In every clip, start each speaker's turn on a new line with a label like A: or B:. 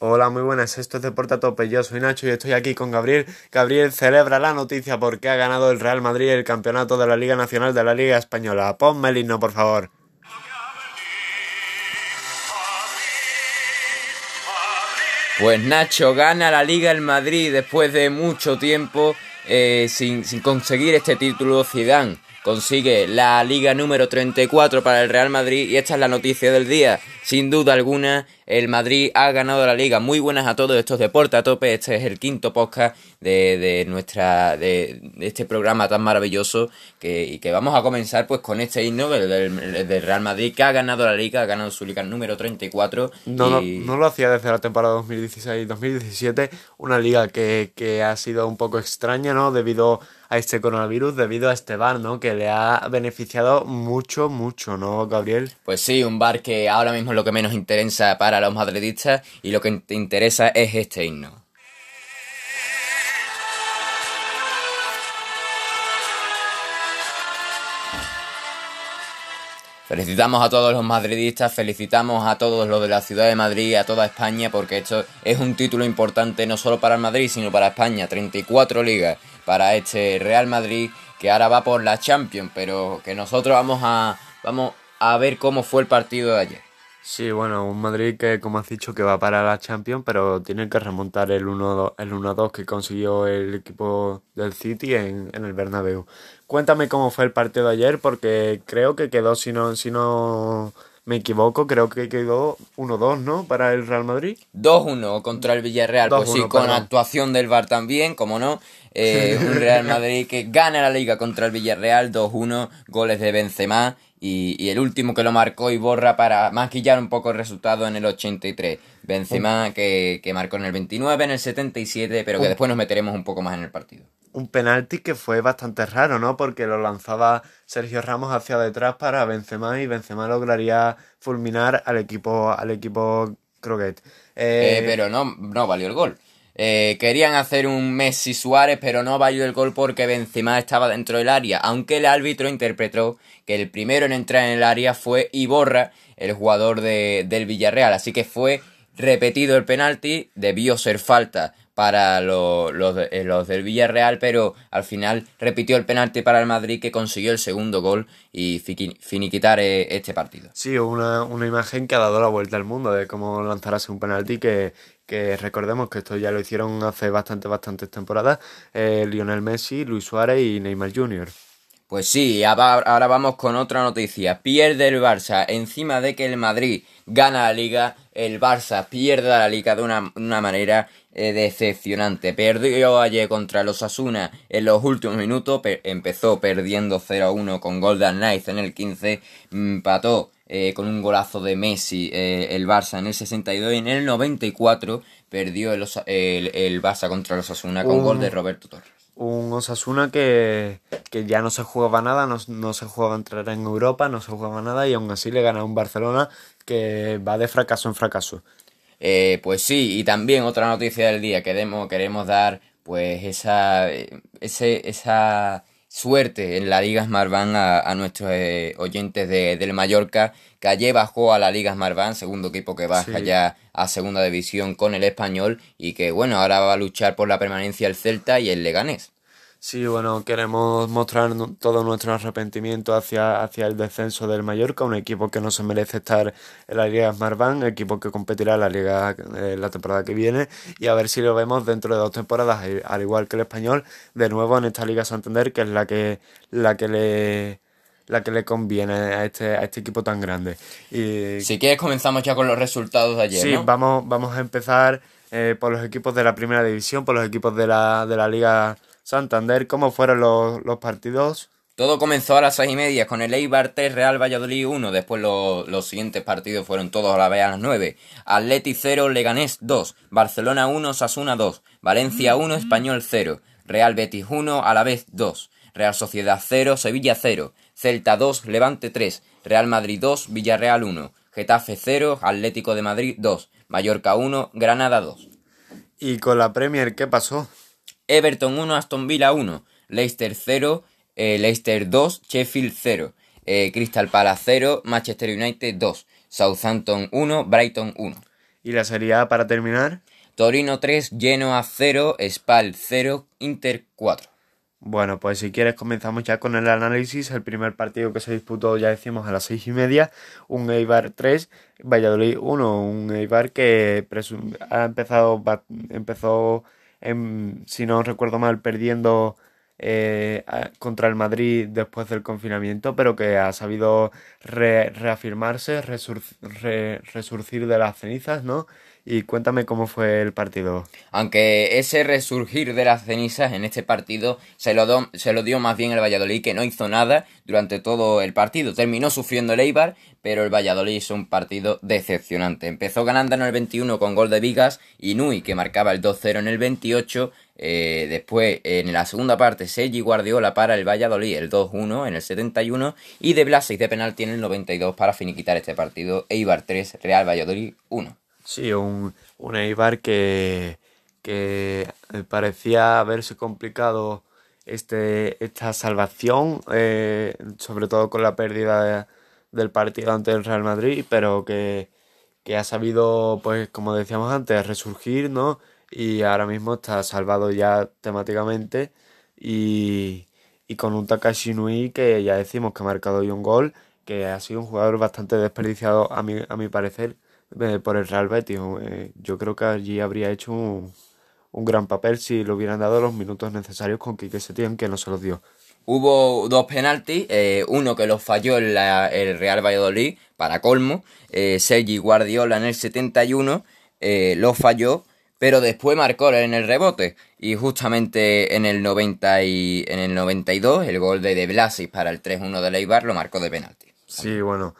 A: Hola, muy buenas. Esto es Deporte a Tope. Yo soy Nacho y estoy aquí con Gabriel. Gabriel celebra la noticia porque ha ganado el Real Madrid el campeonato de la Liga Nacional de la Liga Española. Ponme el himno, por favor.
B: Pues Nacho gana la Liga el Madrid después de mucho tiempo eh, sin, sin conseguir este título. Zidane consigue la Liga número 34 para el Real Madrid y esta es la noticia del día. Sin duda alguna, el Madrid ha ganado la liga. Muy buenas a todos estos deportes a tope. Este es el quinto podcast de, de nuestra de, este programa tan maravilloso que, y que vamos a comenzar pues con este himno del, del, Real Madrid que ha ganado la liga, ha ganado su liga número 34.
A: No, y... no, no, lo hacía desde la temporada 2016-2017, una liga que, que ha sido un poco extraña, ¿no? Debido a este coronavirus, debido a este bar, ¿no? Que le ha beneficiado mucho, mucho, ¿no, Gabriel?
B: Pues sí, un bar que ahora mismo es lo que menos interesa para los madridistas y lo que te interesa es este himno. Felicitamos a todos los madridistas, felicitamos a todos los de la ciudad de Madrid, a toda España, porque esto es un título importante no solo para el Madrid, sino para España. 34 ligas para este Real Madrid, que ahora va por la Champions, pero que nosotros vamos a, vamos a ver cómo fue el partido de ayer.
A: Sí, bueno, un Madrid que, como has dicho, que va para la Champions, pero tiene que remontar el 1-2 el que consiguió el equipo del City en, en, el Bernabéu. Cuéntame cómo fue el partido de ayer, porque creo que quedó, si no, si no me equivoco, creo que quedó 1-2, ¿no? Para el Real Madrid.
B: 2-1 contra el Villarreal, pues sí, con perdón. actuación del VAR también, como no. Eh, un Real Madrid que gana la liga contra el Villarreal, 2-1, goles de Benzema y, y, el último que lo marcó y borra para maquillar un poco el resultado en el 83. Benzema que, que marcó en el 29, en el 77, pero que después nos meteremos un poco más en el partido.
A: Un penalti que fue bastante raro, ¿no? Porque lo lanzaba Sergio Ramos hacia detrás para Benzema y Benzema lograría fulminar al equipo al equipo Croquet.
B: Eh... Eh, pero no, no valió el gol. Eh, querían hacer un Messi Suárez, pero no valió el gol porque Benzema estaba dentro del área, aunque el árbitro interpretó que el primero en entrar en el área fue Iborra, el jugador de, del Villarreal, así que fue repetido el penalti, debió ser falta para los, los, los, del Villarreal, pero al final repitió el penalti para el Madrid que consiguió el segundo gol y finiquitar este partido.
A: Sí, una, una imagen que ha dado la vuelta al mundo de cómo lanzarse un penalti que, que recordemos que esto ya lo hicieron hace bastante, bastantes temporadas, eh, Lionel Messi, Luis Suárez y Neymar Jr.
B: Pues sí, ahora vamos con otra noticia. Pierde el Barça. Encima de que el Madrid gana la liga, el Barça pierde la liga de una, una manera eh, decepcionante. Perdió ayer contra los Asuna en los últimos minutos. Empezó perdiendo 0-1 con Golden Knights en el 15. Empató eh, con un golazo de Messi eh, el Barça en el 62 y en el 94 perdió el, el, el Barça contra los Asuna con un, gol de Roberto Torres.
A: Un Osasuna que, que ya no se jugaba nada, no, no se jugaba entrar en Europa, no se jugaba nada y aún así le gana un Barcelona que va de fracaso en fracaso.
B: Eh, pues sí, y también otra noticia del día, queremos, queremos dar pues esa, ese, esa suerte en la Liga Smartbank a, a nuestros eh, oyentes de, del Mallorca, que ayer bajó a la Liga Smartbank, segundo equipo que baja sí. ya a segunda división con el español y que bueno, ahora va a luchar por la permanencia el Celta y el Leganés.
A: Sí, bueno, queremos mostrar todo nuestro arrepentimiento hacia, hacia el descenso del Mallorca, un equipo que no se merece estar en la Liga Smartbank, equipo que competirá en la Liga eh, la temporada que viene, y a ver si lo vemos dentro de dos temporadas, al igual que el español, de nuevo en esta Liga Santander, que es la que, la que le la que le conviene a este, a este equipo tan grande. Y...
B: Si quieres comenzamos ya con los resultados de ayer.
A: Sí,
B: ¿no?
A: vamos, vamos a empezar eh, por los equipos de la primera división, por los equipos de la, de la Liga Santander, ¿cómo fueron los, los partidos?
B: Todo comenzó a las seis y media con el Eibar 3, Real Valladolid 1. Después lo, los siguientes partidos fueron todos a la vez a las 9. Atleti 0, Leganés 2. Barcelona 1, Sasuna 2. Valencia 1, Español 0. Real Betis 1, a la vez 2. Real Sociedad 0, Sevilla 0. Celta 2, Levante 3. Real Madrid 2, Villarreal 1. Getafe 0, Atlético de Madrid 2. Mallorca 1, Granada 2.
A: ¿Y con la Premier qué pasó?
B: Everton 1, Aston Villa 1, Leicester 0, eh, Leicester 2, Sheffield 0, eh, Crystal Palace 0, Manchester United 2, Southampton 1, Brighton 1.
A: Y la Serie A para terminar.
B: Torino 3, Genoa 0, Spal 0, Inter 4.
A: Bueno, pues si quieres comenzamos ya con el análisis. El primer partido que se disputó, ya decimos, a las seis y media. Un Eibar 3, Valladolid 1. Un Eibar que ha empezado, empezó, si no recuerdo mal, perdiendo eh, contra el Madrid después del confinamiento, pero que ha sabido reafirmarse, resurcir de las cenizas, ¿no? Y cuéntame cómo fue el partido.
B: Aunque ese resurgir de las cenizas en este partido se lo, se lo dio más bien el Valladolid, que no hizo nada durante todo el partido. Terminó sufriendo el Eibar, pero el Valladolid hizo un partido decepcionante. Empezó ganando en el 21 con gol de Vigas y Nui, que marcaba el 2-0 en el 28. Eh, después, en la segunda parte, Sergi Guardiola para el Valladolid, el 2-1 en el 71. Y de Blasic de penalti en el 92 para finiquitar este partido. Eibar 3, Real Valladolid 1.
A: Sí, un, un Eibar que, que parecía haberse complicado este, esta salvación, eh, sobre todo con la pérdida del partido ante el Real Madrid, pero que, que, ha sabido, pues como decíamos antes, resurgir, ¿no? Y ahora mismo está salvado ya temáticamente y, y con un Takashi Nui que ya decimos que ha marcado hoy un gol, que ha sido un jugador bastante desperdiciado a mi, a mi parecer eh, por el Real Betis. Eh, yo creo que allí habría hecho un, gran papel si le hubieran dado los minutos necesarios con Quique Setién, que no se los dio.
B: Hubo dos penaltis, eh, uno que los falló el, el Real Valladolid, para colmo, Sergi Guardiola en el 71, lo falló, pero después marcó en el rebote, y justamente en el, 90 y, en el 92, el gol de De Blasis para el 3-1 de Leibar lo marcó de penalti.
A: Sí, bueno,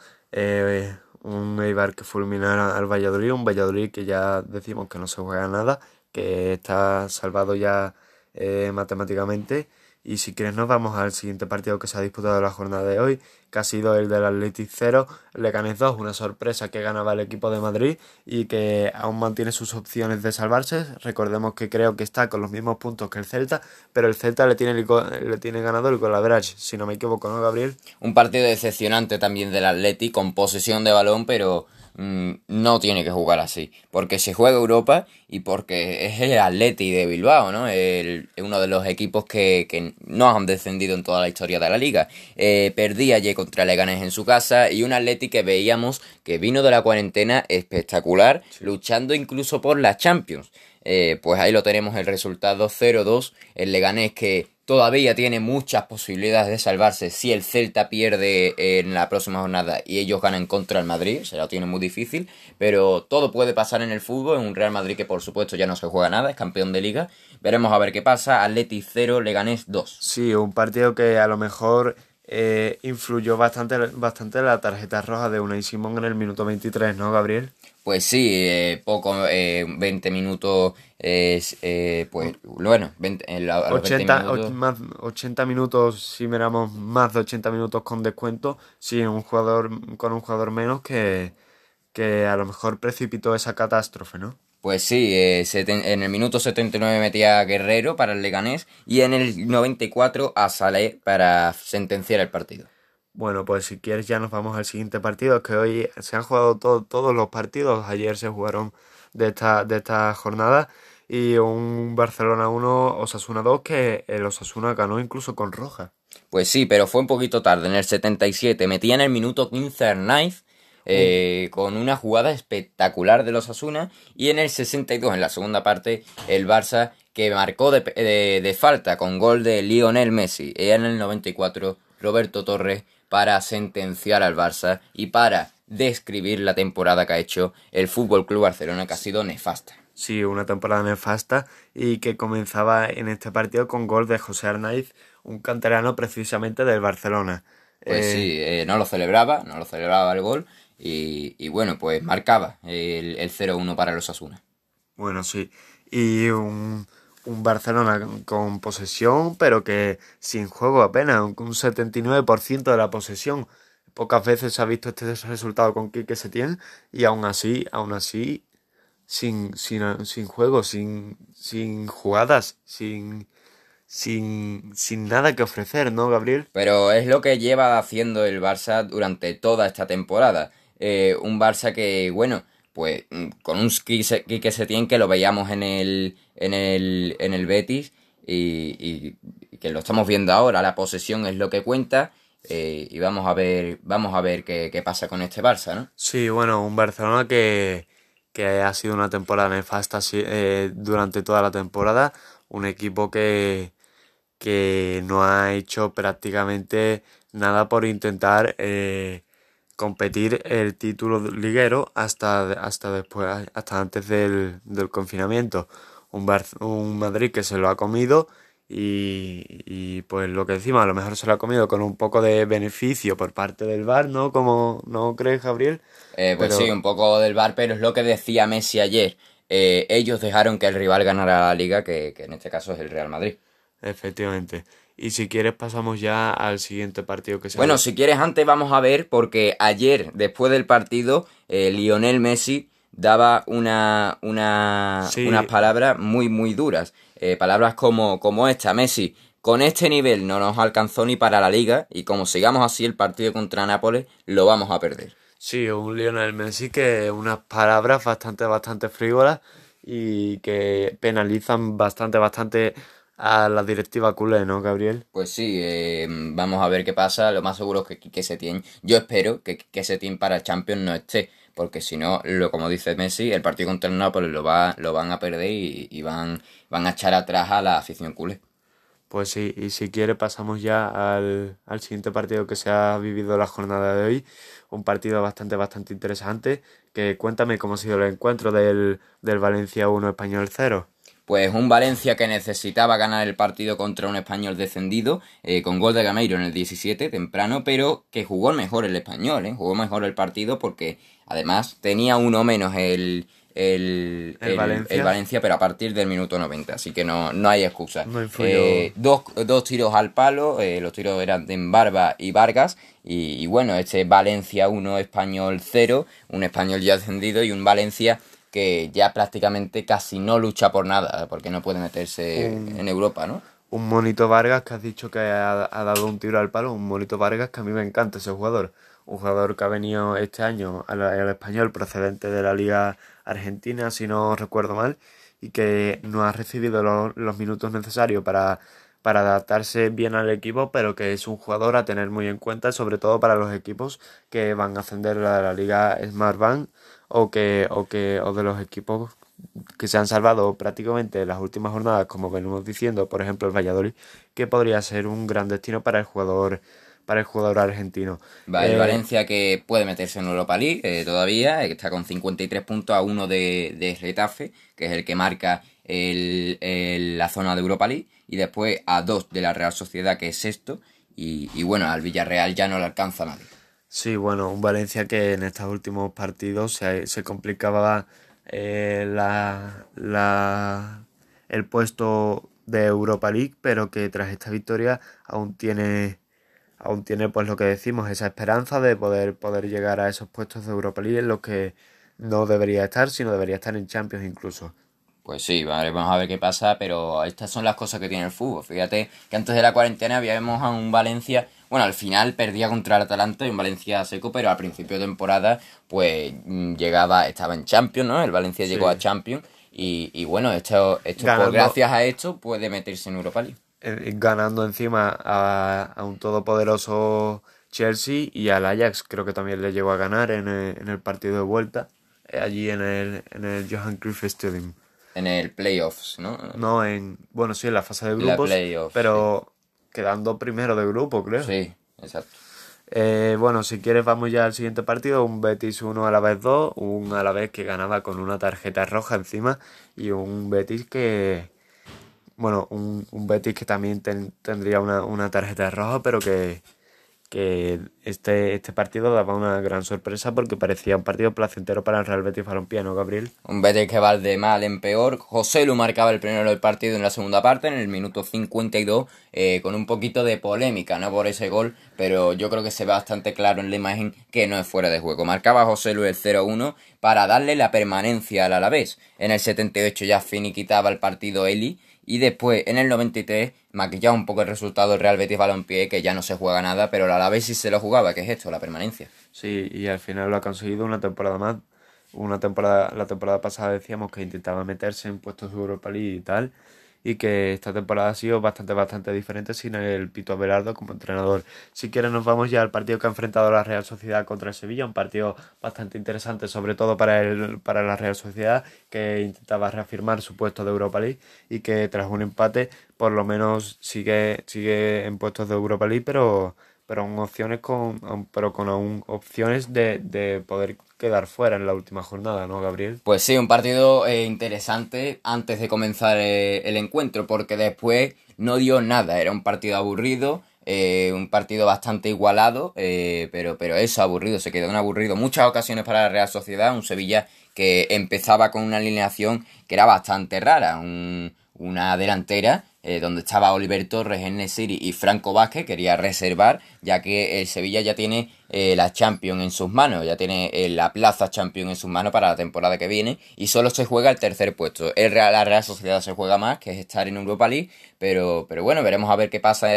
A: un Eibar que fulminara al Valladolid, un Valladolid que ya decimos que no se juega nada, que está salvado ya eh, matemáticamente. Y si quieres nos vamos al siguiente partido que se ha disputado la jornada de hoy, que ha sido el del Athletic 0, Leganés 2, una sorpresa que ganaba el equipo de Madrid y que aún mantiene sus opciones de salvarse. Recordemos que creo que está con los mismos puntos que el Celta, pero el Celta le tiene, le tiene ganado el Golaverage, si no me equivoco, ¿no, Gabriel?
B: Un partido decepcionante también del Athletic, con posesión de balón, pero no tiene que jugar así. Porque se juega Europa y porque es el Atleti de Bilbao, ¿no? El, uno de los equipos que, no han descendido en toda la historia de la liga. Eh, perdía allí contra Leganés en su casa y un Atleti que veíamos que vino de la cuarentena espectacular, luchando incluso por la Champions. Eh, pues ahí lo tenemos el resultado 0-2. El Leganés que todavía tiene muchas posibilidades de salvarse si el Celta pierde en la próxima jornada y ellos ganan contra el Madrid, se lo tiene muy difícil, pero todo puede pasar en el fútbol, en un Real Madrid que por supuesto ya no se juega nada, es campeón de liga, veremos a ver qué pasa, Atleti 0, Leganés 2.
A: Sí, un partido que a lo mejor eh, influyó bastante, bastante la tarjeta roja de Unai Simón en el minuto 23, ¿no, Gabriel?
B: Pues sí, eh, poco, eh, 20 minutos, es, eh, pues bueno, 20,
A: 80, minutos. Más, 80 minutos, si miramos más de 80 minutos con descuento, sí, un jugador, con un jugador menos que, que a lo mejor precipitó esa catástrofe, ¿no?
B: Pues sí, eh, en el minuto 79 metía a Guerrero para el Leganés y en el 94 a Salé para sentenciar el partido.
A: Bueno, pues si quieres ya nos vamos al siguiente partido, que hoy se han jugado todos los partidos, ayer se jugaron de esta, de esta jornada y un Barcelona 1, Osasuna 2, que el Osasuna ganó incluso con roja.
B: Pues sí, pero fue un poquito tarde, en el 77, metía en el minuto 15 Arnaiz eh, con una jugada espectacular de los Asuna. Y en el 62, en la segunda parte, el Barça que marcó de, de, falta con gol de Lionel Messi. Y en el 94, Roberto Torres para sentenciar al Barça y para describir la temporada que ha hecho el Fútbol Club Barcelona, que ha sido nefasta.
A: Sí, una temporada nefasta y que comenzaba en este partido con gol de José Arnaiz, un canterano precisamente del Barcelona.
B: Pues sí, eh, no lo celebraba, no lo celebraba el gol y, bueno, pues marcaba el, el 0-1 para los Asuna.
A: Bueno, sí. Y un, un, Barcelona con posesión, pero que sin juego apenas, un 79% de la posesión. Pocas veces se ha visto este resultado con Quique Setién y aún así, aún así, sin, sin, sin juego, sin, sin jugadas, sin, sin, sin nada que ofrecer, ¿no, Gabriel?
B: Pero es lo que lleva haciendo el Barça durante toda esta temporada. Eh, un Barça que, bueno, pues mm, con un Quique Setién que lo veíamos en el, en el, en el Betis y, que lo estamos viendo ahora, la posesión es lo que cuenta. Eh, y vamos a ver, vamos a ver qué, qué, pasa con este Barça, ¿no?
A: Sí, bueno, un Barcelona que, que ha sido una temporada nefasta eh, durante toda la temporada, un equipo que, que no ha hecho prácticamente nada por intentar eh, competir el título liguero hasta, hasta después, hasta antes del, del confinamiento. Un, un Madrid que se lo ha comido y, y, pues lo que decimos, a lo mejor se lo ha comido con un poco de beneficio por parte del VAR, ¿no? Como no crees, Gabriel.
B: Eh, pues sí, un poco del VAR, pero es lo que decía Messi ayer. Eh, ellos dejaron que el rival ganara la liga, que, que en este caso es el Real Madrid.
A: Efectivamente. Y si quieres pasamos ya al siguiente partido que se
B: Bueno, si quieres antes vamos a ver, porque ayer, después del partido, eh, Lionel Messi daba una, una, unas palabras muy, muy duras. Eh, palabras como, como esta, Messi, con este nivel no nos alcanzó ni para la liga y como sigamos así el partido contra Nápoles, lo vamos a perder.
A: Sí, un Lionel Messi que unas palabras bastante, bastante frívolas y que penalizan bastante, bastante a la directiva culé, ¿no, Gabriel?
B: Pues sí, eh, vamos a ver qué pasa. Lo más seguro es que que se tiene. Yo espero que que se tiene para el Champions no esté, porque si no, lo, como dice Messi, el partido contra el Napoli lo, va, lo van a perder y, van, van a echar atrás a la afición culé.
A: Pues sí, y si quiere pasamos ya al, al siguiente partido que se ha vivido la jornada de hoy. Un partido bastante, bastante interesante. Que cuéntame cómo ha sido el encuentro del, del Valencia 1 Español 0
B: pues un Valencia que necesitaba ganar el partido contra un español descendido, eh, con gol de Gameiro en el 17, temprano, pero que jugó mejor el español, ¿eh? jugó mejor el partido porque además tenía uno menos el, el, Valencia. pero a partir del minuto 90, así que no, no hay excusa. eh, dos, dos, tiros al palo, eh, los tiros eran de Barba y Vargas, y, y bueno, este Valencia 1, español 0, un español ya descendido y un Valencia que ya prácticamente casi no lucha por nada, porque no puede meterse en Europa, ¿no?
A: Un monito Vargas que has dicho que ha, dado un tiro al palo, un monito Vargas que a mí me encanta ese jugador. Un jugador que ha venido este año al, español procedente de la Liga Argentina, si no recuerdo mal, y que no ha recibido los, minutos necesarios para, para adaptarse bien al equipo, pero que es un jugador a tener muy en cuenta, sobre todo para los equipos que van a ascender a la Liga Smart Bank o que, o que, o de los equipos que se han salvado prácticamente en las últimas jornadas, como venimos diciendo, por ejemplo el Valladolid, que podría ser un gran destino para el jugador para el jugador argentino.
B: el eh, Valencia que puede meterse en Europa League eh, todavía, que está con 53 puntos a uno de, de Retafe, que es el que marca el, la zona de Europa League, y después a dos de la Real Sociedad, que es sexto, y, y bueno, al Villarreal ya no le alcanza nadie.
A: Sí, bueno, un Valencia que en estos últimos partidos se, complicaba eh, la, la, el puesto de Europa League, pero que tras esta victoria aún tiene aún tiene pues lo que decimos, esa esperanza de poder, poder llegar a esos puestos de Europa League en los que no debería estar, sino debería estar en Champions incluso.
B: Pues sí, vale, vamos a ver qué pasa, pero estas son las cosas que tiene el fútbol. Fíjate que antes de la cuarentena habíamos a un Valencia bueno, al final perdía contra el Atalanta en Valencia seco, pero al principio de temporada, pues mm, llegaba, estaba en Champions, ¿no? El Valencia llegó a Champions. Y, bueno, esto, esto pues, gracias a esto puede meterse en Europa League.
A: Ganando encima a, un todopoderoso Chelsea y al Ajax, creo que también le llegó a ganar en el, partido de vuelta, eh, allí en el, en el Johan Cruyff Stadium.
B: En el playoffs, ¿no?
A: No, en, bueno, sí, en la fase de grupos, pero quedando primero de grupo, creo.
B: Sí, exacto.
A: Eh, bueno, si quieres vamos ya al siguiente partido, un Betis 1 a la vez 2, un a la vez que ganaba con una tarjeta roja encima y un Betis que, bueno, un, un Betis que también tendría una, una tarjeta roja, pero que, que este, este partido daba una gran sorpresa porque parecía un partido placentero para el Real Betis Balompié, ¿no, Gabriel?
B: Un Betis que va de mal en peor. José Lu marcaba el primero del partido en la segunda parte, en el minuto 52, eh, con un poquito de polémica, no por ese gol, pero yo creo que se ve bastante claro en la imagen que no es fuera de juego. Marcaba José Lu el 0-1 para darle la permanencia al Alavés. En el 78 ya finiquitaba el partido Eli y después, en el 93, maquillaba un poco el resultado del Real Betis Balompié, que ya no se juega nada, pero a la vez sí se lo jugaba, que es esto, la permanencia.
A: Sí, y al final lo ha conseguido una temporada más. una temporada, la temporada pasada decíamos que intentaba meterse en puestos de Europa League y tal, y que esta temporada ha sido bastante, bastante diferente sin el Pito Abelardo como entrenador. Si quieres nos vamos ya al partido que ha enfrentado la Real Sociedad contra el Sevilla, un partido bastante interesante, sobre todo para, el, para la Real Sociedad, que intentaba reafirmar su puesto de Europa League y que tras un empate por lo menos sigue, sigue en puestos de Europa League, pero pero con opciones con pero con aún opciones de, de poder quedar fuera en la última jornada, ¿no, Gabriel?
B: Pues sí, un partido eh, interesante antes de comenzar eh, el encuentro, porque después no dio nada, era un partido aburrido, eh, un partido bastante igualado, pero, pero eso, aburrido, se quedó un aburrido. Muchas ocasiones para la Real Sociedad, un Sevilla que empezaba con una alineación que era bastante rara, una delantera eh, donde estaba Oliver Torres, en y Franco Vázquez, quería reservar, ya que el Sevilla ya tiene eh, la Champions en sus manos, ya tiene eh, la plaza Champions en sus manos para la temporada que viene y solo se juega el tercer puesto. El Real, la Real Sociedad se juega más, que es estar en Europa League, pero, pero bueno, veremos a ver qué pasa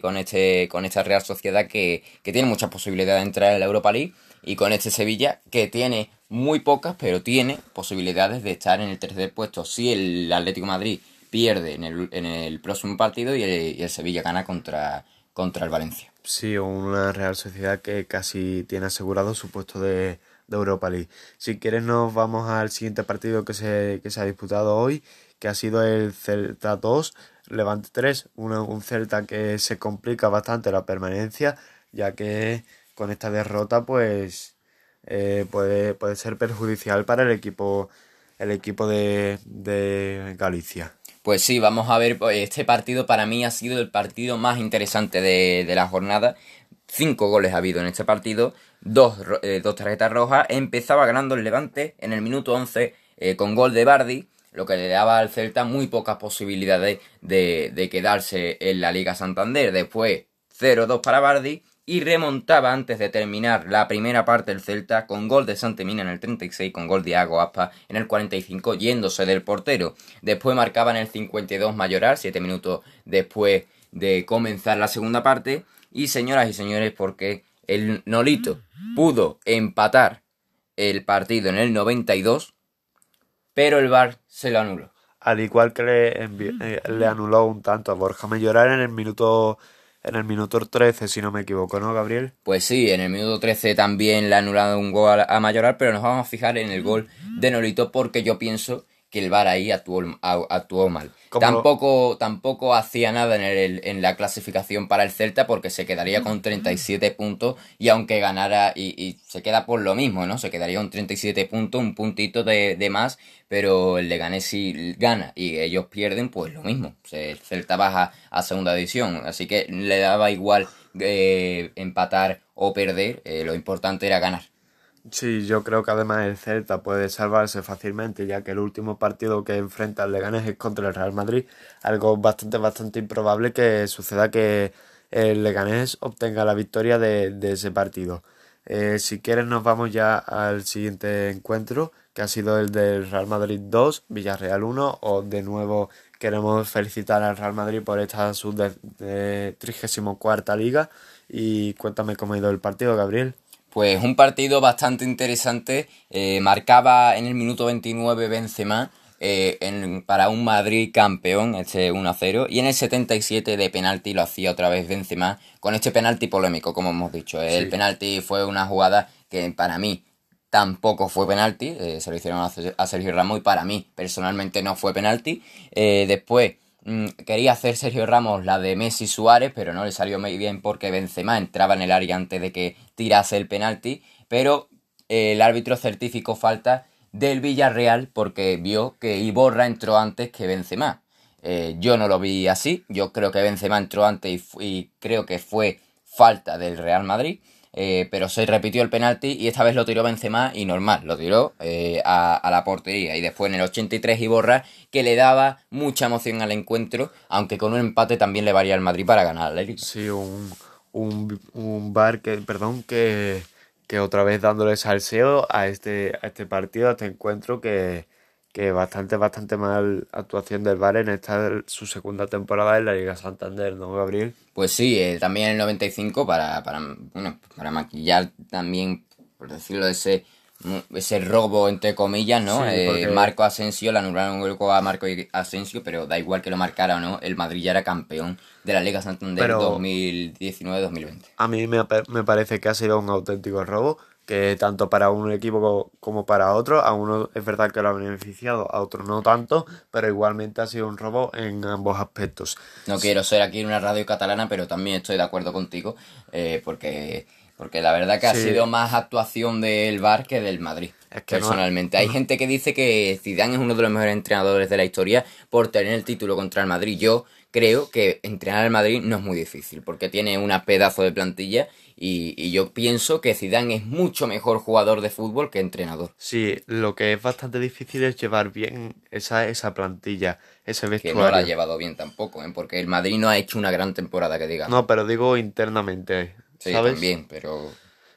B: con, este, con esta Real Sociedad que, que tiene muchas posibilidades de entrar en la Europa League y con este Sevilla que tiene muy pocas, pero tiene posibilidades de estar en el tercer puesto si el Atlético Madrid pierde en el, en el próximo partido y el, Sevilla gana contra, contra el Valencia.
A: Sí, una Real Sociedad que casi tiene asegurado su puesto de, Europa League. Si quieres nos vamos al siguiente partido que se, que se ha disputado hoy, que ha sido el Celta 2, Levante 3, un Celta que se complica bastante la permanencia, ya que con esta derrota pues eh, puede, puede ser perjudicial para el equipo, el equipo de, de Galicia.
B: Pues sí, vamos a ver, pues, este partido para mí ha sido el partido más interesante de, la jornada. Cinco goles ha habido en este partido, dos, eh, dos tarjetas rojas. Empezaba ganando el Levante en el minuto 11 eh, con gol de Bardi, lo que le daba al Celta muy pocas posibilidades de, de quedarse en la Liga Santander. Después 0-2 para Bardi y remontaba antes de terminar la primera parte del Celta con gol de Santemina en el 36, con gol de Ago Aspa en el 45, yéndose del portero. Después marcaba en el 52 Mayoral, 7 minutos después de comenzar la segunda parte. Y señoras y señores, porque el Nolito pudo empatar el partido en el 92, pero el VAR se lo anuló.
A: Al igual que le, eh, le anuló un tanto a Borja Mayoral en el minuto en el minuto 13, si no me equivoco, ¿no, Gabriel?
B: Pues sí, en el minuto 13 también le anulado un gol a Mayoral, pero nos vamos a fijar en el gol de Nolito porque yo pienso que el VAR ahí actuó, actuó mal. Tampoco, tampoco hacía nada en, el, en la clasificación para el Celta porque se quedaría con 37 puntos y aunque ganara, y, se queda por lo mismo, ¿no? Se quedaría con 37 puntos, un puntito de, de más, pero el Leganés si gana y ellos pierden, pues lo mismo. El Celta baja a segunda división, así que le daba igual eh, empatar o perder, eh, lo importante era ganar.
A: Sí, yo creo que además el Celta puede salvarse fácilmente, ya que el último partido que enfrenta al Leganés es contra el Real Madrid, algo bastante, bastante improbable que suceda que el Leganés obtenga la victoria de, ese partido. Eh, si quieres nos vamos ya al siguiente encuentro, que ha sido el del Real Madrid 2, Villarreal 1, o de nuevo queremos felicitar al Real Madrid por esta su 34 liga y cuéntame cómo ha ido el partido, Gabriel.
B: Pues un partido bastante interesante. Eh, marcaba en el minuto 29 Benzema eh, para un Madrid campeón, este 1-0. Y en el 77 de penalti lo hacía otra vez Benzema con este penalti polémico, como hemos dicho. El penalti fue una jugada que para mí tampoco fue penalti. Eh, se lo hicieron a Sergio Ramos y para mí personalmente no fue penalti. después Mm, quería hacer Sergio Ramos la de Messi Suárez, pero no le salió muy bien porque Benzema entraba en el área antes de que tirase el penalti, pero eh, el árbitro certificó falta del Villarreal porque vio que Iborra entró antes que Benzema. Eh, yo no lo vi así, yo creo que Benzema entró antes y creo que fue falta del Real Madrid. Eh, pero se repitió el penalti y esta vez lo tiró Benzema y normal, lo tiró eh, a, la portería. Y después en el 83 Iborra, que le daba mucha emoción al encuentro, aunque con un empate también le varía al Madrid para ganar la
A: Sí, un, un, un bar que, perdón, que, que otra vez dándole salseo a este, a este partido, a este encuentro que, que bastante, bastante mal actuación del Bar en esta su segunda temporada en la Liga Santander, ¿no, Gabriel?
B: Pues sí, eh, también el 95 para, para, bueno, para maquillar también, por decirlo de ese ese robo entre comillas, ¿no? Eh, Marco Asensio, le anularon un gol a Marco Asensio, pero da igual que lo marcara o no, el Madrid ya era campeón de la Liga Santander 2019-2020.
A: A mí me, me parece que ha sido un auténtico robo que tanto para un equipo como para otro, a uno es verdad que lo ha beneficiado, a otro no tanto, pero igualmente ha sido un robo en ambos aspectos.
B: No quiero ser aquí una radio catalana, pero también estoy de acuerdo contigo, eh, porque, porque la verdad que ha sido más actuación del Bar que del Madrid. personalmente. Hay gente que dice que Zidane es uno de los mejores entrenadores de la historia por tener el título contra el Madrid. Yo creo que entrenar al Madrid no es muy difícil, porque tiene una pedazo de plantilla y, yo pienso que Zidane es mucho mejor jugador de fútbol que entrenador.
A: Sí, lo que es bastante difícil es llevar bien esa, esa plantilla, ese vestuario.
B: Que no la ha llevado bien tampoco, ¿eh? porque el Madrid no ha hecho una gran temporada, que diga.
A: No, pero digo internamente,
B: sí, también, pero...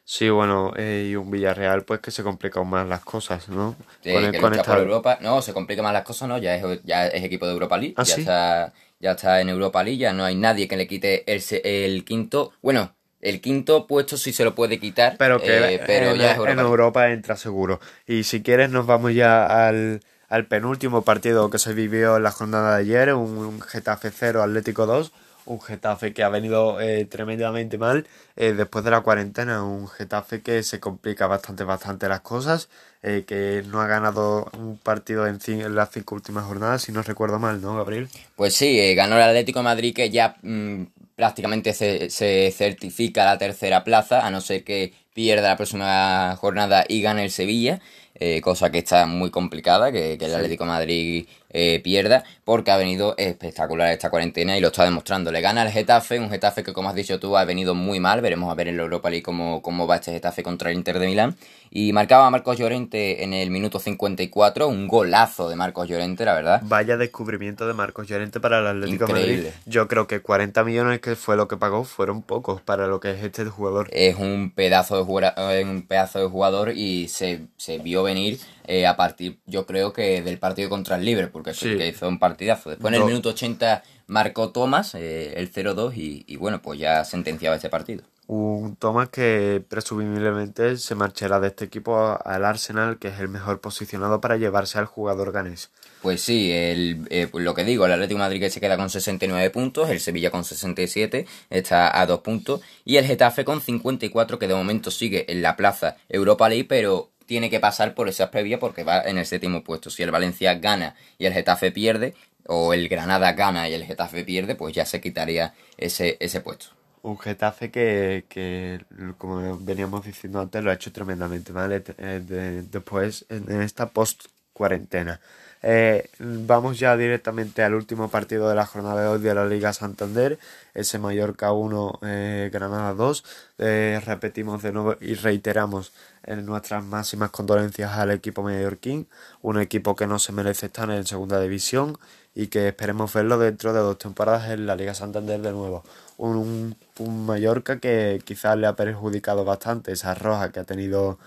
A: Sí, bueno, eh, y un Villarreal pues que se complica aún más las cosas, ¿no?
B: con, Europa. No, se complica más las cosas, ¿no? Ya es, ya es equipo de Europa League, ¿Ah, ya, está, ya está en Europa League, ya no hay nadie que le quite el, el quinto... Bueno, el quinto puesto sí se lo puede quitar, pero, que eh, pero
A: en, ya Europa. en Europa entra seguro. Y si quieres nos vamos ya al, penúltimo partido que se vivió en la jornada de ayer, un, Getafe 0, Atlético 2, un Getafe que ha venido eh, tremendamente mal eh, después de la cuarentena, un Getafe que se complica bastante, bastante las cosas, que no ha ganado un partido en, las cinco últimas jornadas, si no recuerdo mal, ¿no, Gabriel?
B: Pues sí, ganó el Atlético de Madrid que ya... Mm, prácticamente se, se, certifica la tercera plaza, a no ser que pierda la próxima jornada y gane el Sevilla, eh, cosa que está muy complicada, que, el Atlético Madrid eh, pierda, porque ha venido espectacular esta cuarentena y lo está demostrando. Le gana el Getafe, un Getafe que como has dicho tú ha venido muy mal, veremos a ver en la Europa League cómo, cómo va este Getafe contra el Inter de Milán. Y marcaba a Marcos Llorente en el minuto 54, un golazo de Marcos Llorente, la verdad.
A: Vaya descubrimiento de Marcos Llorente para el Atlético de Madrid. Yo creo que 40 millones que fue lo que pagó fueron pocos para lo que es este jugador.
B: Es un pedazo de jugador, un pedazo de jugador y se, se vio venir eh, a partir, yo creo que del partido contra el Liverpool, que, que hizo un partidazo. Después en el minuto 80 marcó Thomas eh, el 0-2 y, y, bueno, pues ya sentenciaba ese partido.
A: Un Thomas que presumiblemente se marchará de este equipo al Arsenal, que es el mejor posicionado para llevarse al jugador ganés.
B: Pues sí, el, eh, pues lo que digo, el Atlético de Madrid que se queda con 69 puntos, el Sevilla con 67, está a 2 puntos, y el Getafe con 54, que de momento sigue en la plaza Europa League, pero tiene que pasar por esas previas porque va en el séptimo puesto. Si el Valencia gana y el Getafe pierde, o el Granada gana y el Getafe pierde, pues ya se quitaría ese, ese puesto.
A: Un Getafe que, que, como veníamos diciendo antes, lo ha hecho tremendamente mal eh, después en esta post-cuarentena. Eh, vamos ya directamente al último partido de la jornada de hoy de la Liga Santander, ese Mallorca 1, eh, Granada 2. Eh, repetimos de nuevo y reiteramos en nuestras máximas condolencias al equipo mallorquín, un equipo que no se merece estar en segunda división y que esperemos verlo dentro de dos temporadas en la Liga Santander de nuevo. Un, un Mallorca que quizás le ha perjudicado bastante esa roja que ha tenido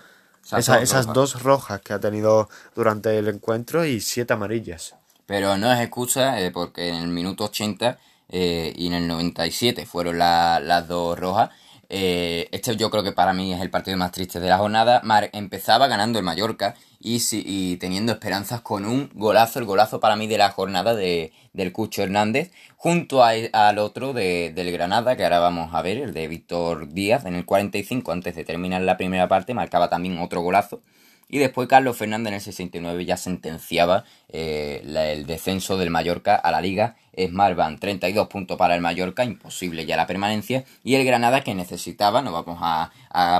A: esas dos rojas que ha tenido durante el encuentro y siete amarillas.
B: Pero no es excusa eh, porque en el minuto 80 eh, y en el 97 fueron las dos rojas. Eh, este yo creo que para mí es el partido más triste de la jornada. Mar empezaba ganando el Mallorca y, teniendo esperanzas con un golazo, el golazo para mí de la jornada de, del Cucho Hernández, junto al otro de, del Granada, que ahora vamos a ver, el de Víctor Díaz, en el 45, antes de terminar la primera parte, marcaba también otro golazo. Y después Carlos Fernández en el 69 ya sentenciaba eh, el descenso del Mallorca a la liga. Es Marvan, 32 puntos para el Mallorca, imposible ya la permanencia. Y el Granada que necesitaba, no vamos a,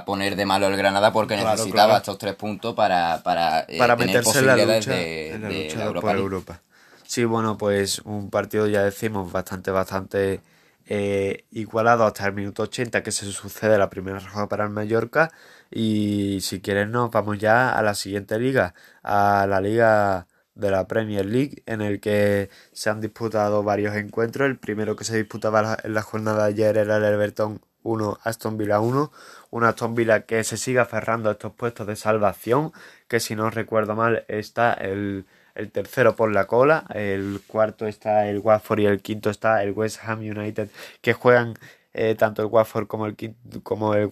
B: poner de malo el Granada porque necesitaba estos tres puntos para, para,
A: eh, para meterse en la lucha, de, Europa, Europa. Sí, bueno, pues un partido ya decimos bastante, bastante eh, igualado hasta el minuto 80 que se sucede la primera roja para el Mallorca y si quieres nos vamos ya a la siguiente liga, a la liga de la Premier League en el que se han disputado varios encuentros. El primero que se disputaba en la jornada ayer era el Everton 1, Aston Villa 1. Un Aston Villa que se sigue aferrando a estos puestos de salvación, que si no recuerdo mal está el el tercero por la cola, el cuarto está el Watford y el quinto está el West Ham United, que juegan eh, tanto el Watford como el, como el,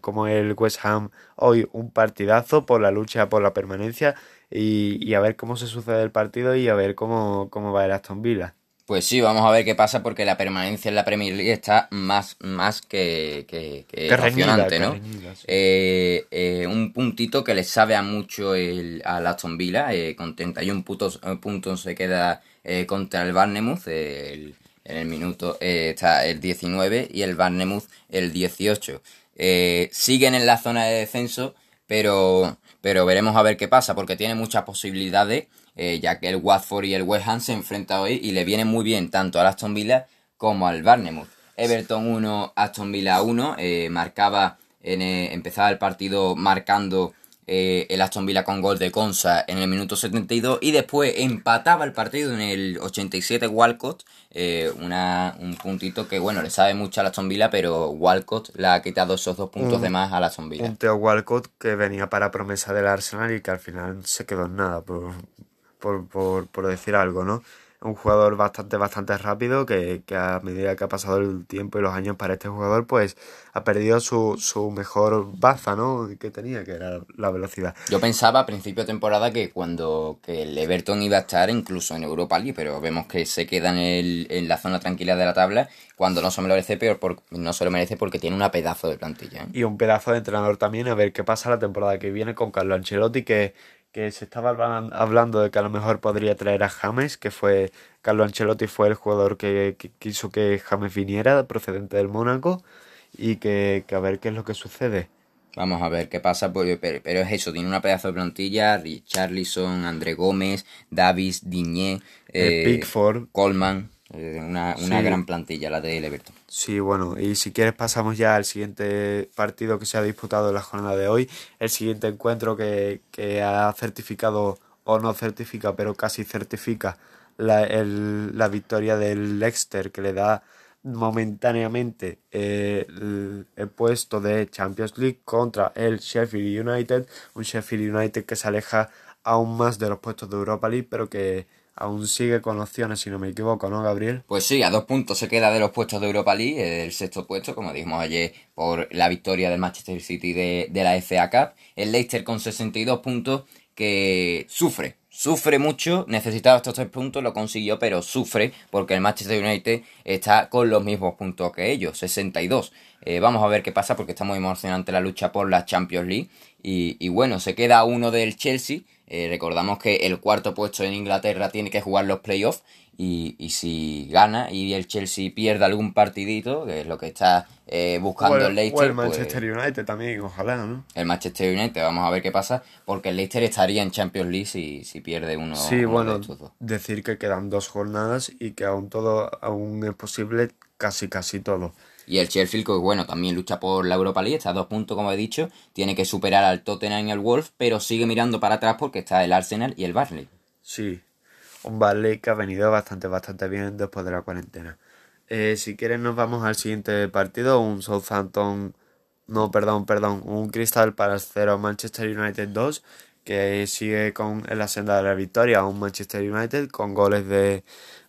A: como el West Ham hoy un partidazo por la lucha por la permanencia y, y a ver cómo se sucede el partido y a ver cómo, cómo va el Aston Villa.
B: Pues sí, vamos a ver qué pasa porque la permanencia en la Premier League está más, más que, que, que emocionante, ¿no? Eh, eh, un puntito que le sabe a mucho el, al Aston Villa, eh, con 31 puntos, puntos se queda contra el Barnemouth, en el minuto está el 19 y el Barnemouth el 18. siguen en la zona de descenso, pero, pero veremos a ver qué pasa porque tiene muchas posibilidades eh, ya que el Watford y el West Ham se enfrentan hoy y le viene muy bien tanto al Aston Villa como al Barnemouth. Everton 1, Aston Villa 1, eh, marcaba, en, eh, empezaba el partido marcando el Aston Villa con gol de Consa en el minuto 72 y después empataba el partido en el 87 Walcott, una, un puntito que bueno, le sabe mucho al Aston Villa, pero Walcott le ha quitado esos dos puntos de más al Aston Villa.
A: Un Teo Walcott que venía para promesa del Arsenal y que al final se quedó en nada por, por, por, por decir algo, ¿no? Un jugador bastante, bastante rápido que, que, a medida que ha pasado el tiempo y los años para este jugador, pues ha perdido su, su mejor baza, ¿no? Que tenía, que era la velocidad.
B: Yo pensaba a principio de temporada que cuando que el Everton iba a estar incluso en Europa League, pero vemos que se queda en, el, en la zona tranquila de la tabla cuando no se lo merece, peor por, no se lo merece porque tiene una pedazo de plantilla. ¿eh?
A: Y un pedazo de entrenador también, a ver qué pasa la temporada que viene con Carlo Ancelotti, que que se estaba hablando de que a lo mejor podría traer a James, que fue Carlo Ancelotti fue el jugador que, quiso que James viniera, procedente del Mónaco, y que, a ver qué es lo que sucede.
B: Vamos a ver qué pasa, pues, pero, es eso, tiene una pedazo de plantilla, Richarlison, André Gómez, Davis, Diñé,
A: eh, Pickford,
B: Coleman. Eh, una, una gran plantilla la de Everton.
A: Sí, bueno, y si quieres pasamos ya al siguiente partido que se ha disputado en la jornada de hoy, el siguiente encuentro que, que ha certificado, o no certifica, pero casi certifica la, el, la victoria del Leicester, que le da momentáneamente eh, el, el, puesto de Champions League contra el Sheffield United, un Sheffield United que se aleja aún más de los puestos de Europa League, pero que aún sigue con opciones, si no me equivoco, ¿no, Gabriel?
B: Pues sí, a dos puntos se queda de los puestos de Europa League, el sexto puesto, como dijimos ayer, por la victoria del Manchester City de, la FA Cup. El Leicester con 62 puntos que sufre, sufre mucho, necesitaba estos tres puntos, lo consiguió, pero sufre porque el Manchester United está con los mismos puntos que ellos, 62. Eh, vamos a ver qué pasa porque está muy emocionante la lucha por la Champions League. Y, y bueno, se queda uno del Chelsea eh, recordamos que el cuarto puesto en Inglaterra tiene que jugar los playoffs y, y, si gana y el Chelsea pierde algún partidito, que es lo que está eh, buscando el, Leicester.
A: O el pues Manchester United también, ojalá, ¿no?
B: El Manchester United, vamos a ver qué pasa, porque el Leicester estaría en Champions League si, si pierde uno.
A: Sí, bueno, decir que quedan dos jornadas y que aún todo, aún es posible casi casi todo.
B: Y el Sheffield, que bueno, también lucha por la Europa League, está a dos puntos, como he dicho, tiene que superar al Tottenham y al Wolf, pero sigue mirando para atrás porque está el Arsenal y el Barley.
A: Sí, un Barley que ha venido bastante, bastante bien después de la cuarentena. Eh, si quieres nos vamos al siguiente partido, un Southampton, no, perdón, perdón, un Crystal Palace 0, Manchester United 2, que sigue con en la senda de la victoria, un Manchester United con goles de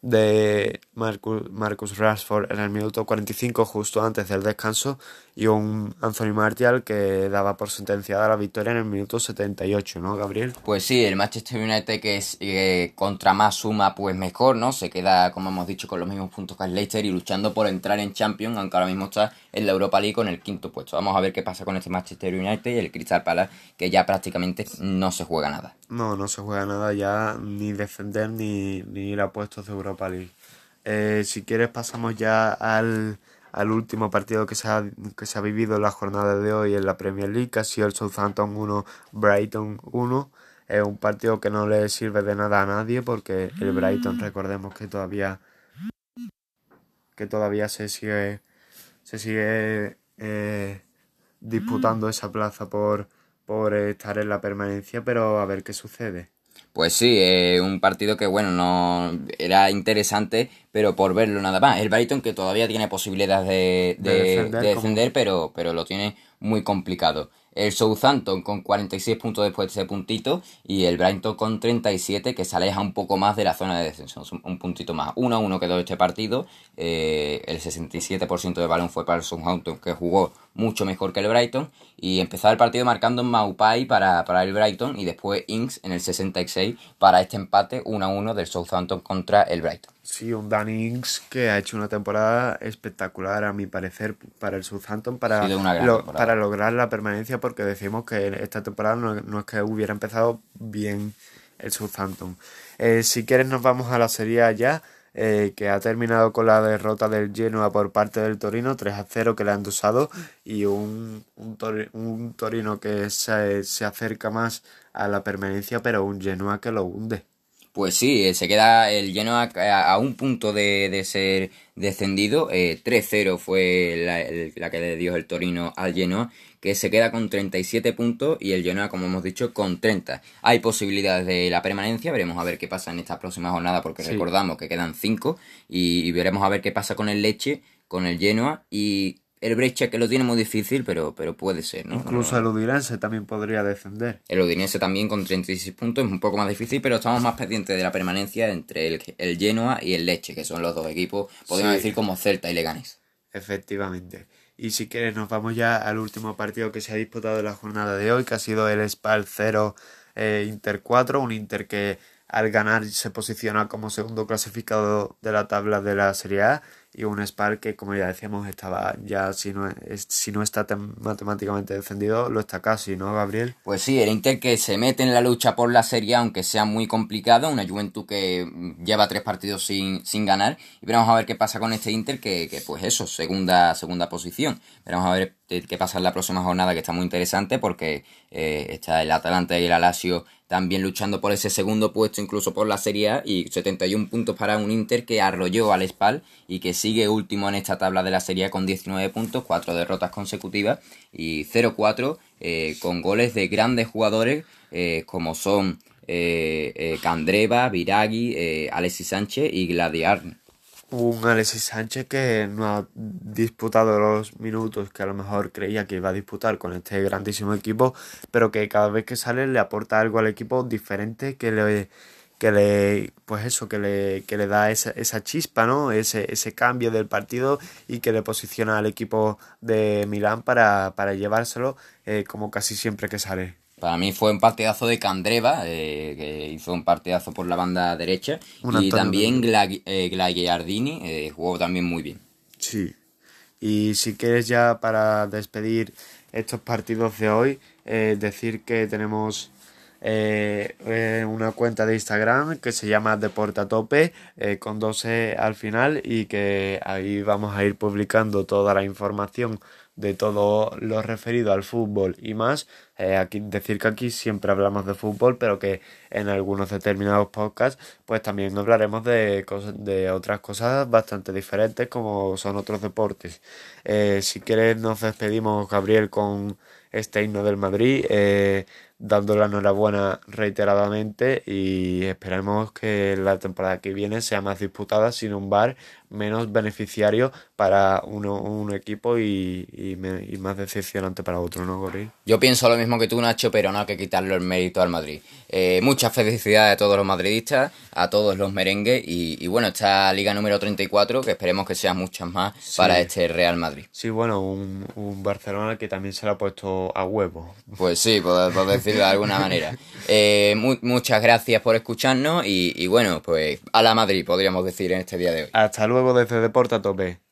A: de Marcus, Marcus Rashford en el minuto 45 justo antes del descanso y un Anthony Martial que daba por sentenciada la victoria en el minuto 78, ¿no, Gabriel?
B: Pues sí, el Manchester United que es eh, contra más suma, pues mejor, ¿no? Se queda, como hemos dicho, con los mismos puntos que el Leicester y luchando por entrar en Champions, aunque ahora mismo está en la Europa League con el quinto puesto. Vamos a ver qué pasa con este Manchester United y el Crystal Palace, que ya prácticamente no se juega nada.
A: No, no se juega nada ya, ni defender ni, ni ir a puestos de Europa Eh, si quieres pasamos ya al al último partido que se, ha, que se ha vivido en la jornada de hoy en la Premier League, que ha sido el Southampton 1, Brighton 1. Es un partido que no le sirve de nada a nadie porque el Brighton, recordemos que todavía que todavía se sigue se sigue eh, disputando esa plaza por, por estar en la permanencia, pero a ver qué sucede.
B: Pues sí, eh, un partido que bueno, no era interesante, pero por verlo nada más. El Brighton que todavía tiene posibilidades de, defender, pero, pero lo tiene muy complicado. El Southampton con 46 puntos después de ese puntito y el Brighton con 37 que se aleja un poco más de la zona de descenso, un puntito más. 1 a 1 quedó este partido, eh, el 67% de balón fue para el Southampton que jugó mucho mejor que el Brighton y empezó el partido marcando Maupai para, para el Brighton y después Inks en el 66 para este empate 1 a 1 del Southampton contra el Brighton.
A: Sí, un Danny Inks que ha hecho una temporada espectacular a mi parecer para el Southampton para, para lograr la permanencia porque decimos que esta temporada no, es que hubiera empezado bien el Southampton. Eh, si quieres nos vamos a la serie ya. Eh, que ha terminado con la derrota del Genoa por parte del Torino, 3 a 0 que le han dosado, y un, un, Torino que se, se, acerca más a la permanencia, pero un Genoa que lo hunde.
B: Pues sí, eh, se queda el Genoa a, un punto de, de ser descendido. 3-0 eh, fue la, que le dio el Torino al Genoa, que se queda con 37 puntos y el Genoa, como hemos dicho, con 30. Hay posibilidades de la permanencia, veremos a ver qué pasa en esta próxima jornada, porque recordamos que quedan 5 y, y veremos a ver qué pasa con el Leche, con el Genoa y el Brescia que lo tiene muy difícil, pero, pero puede ser, ¿no?
A: Incluso el Udinese también podría defender.
B: El Udinese también con 36 puntos es un poco más difícil, pero estamos más pendientes de la permanencia entre el, el Genoa y el Leche, que son los dos equipos, podemos decir como Celta y Leganes.
A: Efectivamente. Y si quieres nos vamos ya al último partido que se ha disputado en la jornada de hoy, que ha sido el Spal 0 eh, Inter 4, un Inter que al ganar se posiciona como segundo clasificado de la tabla de la Serie A y un Spal que, como ya decíamos, estaba ya, si no, si no está matemáticamente defendido, lo está casi, ¿no, Gabriel?
B: Pues sí, el Inter que se mete en la lucha por la Serie aunque sea muy complicado, una Juventud que lleva tres partidos sin, sin ganar, y veremos a ver qué pasa con este Inter, que, que pues eso, segunda, segunda posición. Veremos a ver qué pasa en la próxima jornada, que está muy interesante, porque eh, está el Atalanta y el Alacio también luchando por ese segundo puesto, incluso por la Serie A, y 71 puntos para un Inter que arrolló al Spal y que sigue último en esta tabla de la Serie A con 19 puntos, 4 derrotas consecutivas y 0-4 eh, con goles de grandes jugadores eh, como son eh, Candreva, Viragui, Alexis Sánchez y Gladiarne
A: un Alexis Sánchez que no ha disputado los minutos que a lo mejor creía que iba a disputar con este grandísimo equipo, pero que cada vez que sale le aporta algo al equipo diferente que le que le pues eso que le, que le da esa, esa chispa no ese, ese cambio del partido y que le posiciona al equipo de Milán para, para llevárselo eh, como casi siempre que sale
B: para mí fue un partidazo de Candreva, eh, que hizo un partidazo por la banda derecha. y también Glagiardini eh, jugó también muy bien.
A: Sí. Y si quieres ya para despedir estos partidos de hoy, eh, decir que tenemos una cuenta de Instagram que se llama Deportatope con 12 al final y que ahí vamos a ir publicando toda la información de todo lo referido al fútbol y más. Eh, aquí, decir que aquí siempre hablamos de fútbol, pero que en algunos determinados podcasts pues también hablaremos de, cosas, de otras cosas bastante diferentes como son otros deportes. Eh, si quieres nos despedimos, Gabriel, con este himno del Madrid. Eh, dando la enhorabuena reiteradamente y esperemos que la temporada que viene sea más disputada sin un bar menos beneficiario para uno, un equipo y, y, más decepcionante para otro, ¿no, Gorri?
B: Yo pienso lo mismo que tú, Nacho, pero no hay que quitarle el mérito al Madrid. Eh, muchas felicidades a todos los madridistas, a todos los merengues y, y, bueno, esta liga número 34 que esperemos que sean muchas más para este Real Madrid.
A: Sí, bueno, un, un, Barcelona que también se lo ha puesto a huevo.
B: Pues sí, por, decirlo de alguna manera. Eh, muchas gracias por escucharnos y, y bueno, pues a la Madrid podríamos decir en este día de hoy.
A: Hasta luego desde Deporta Tope.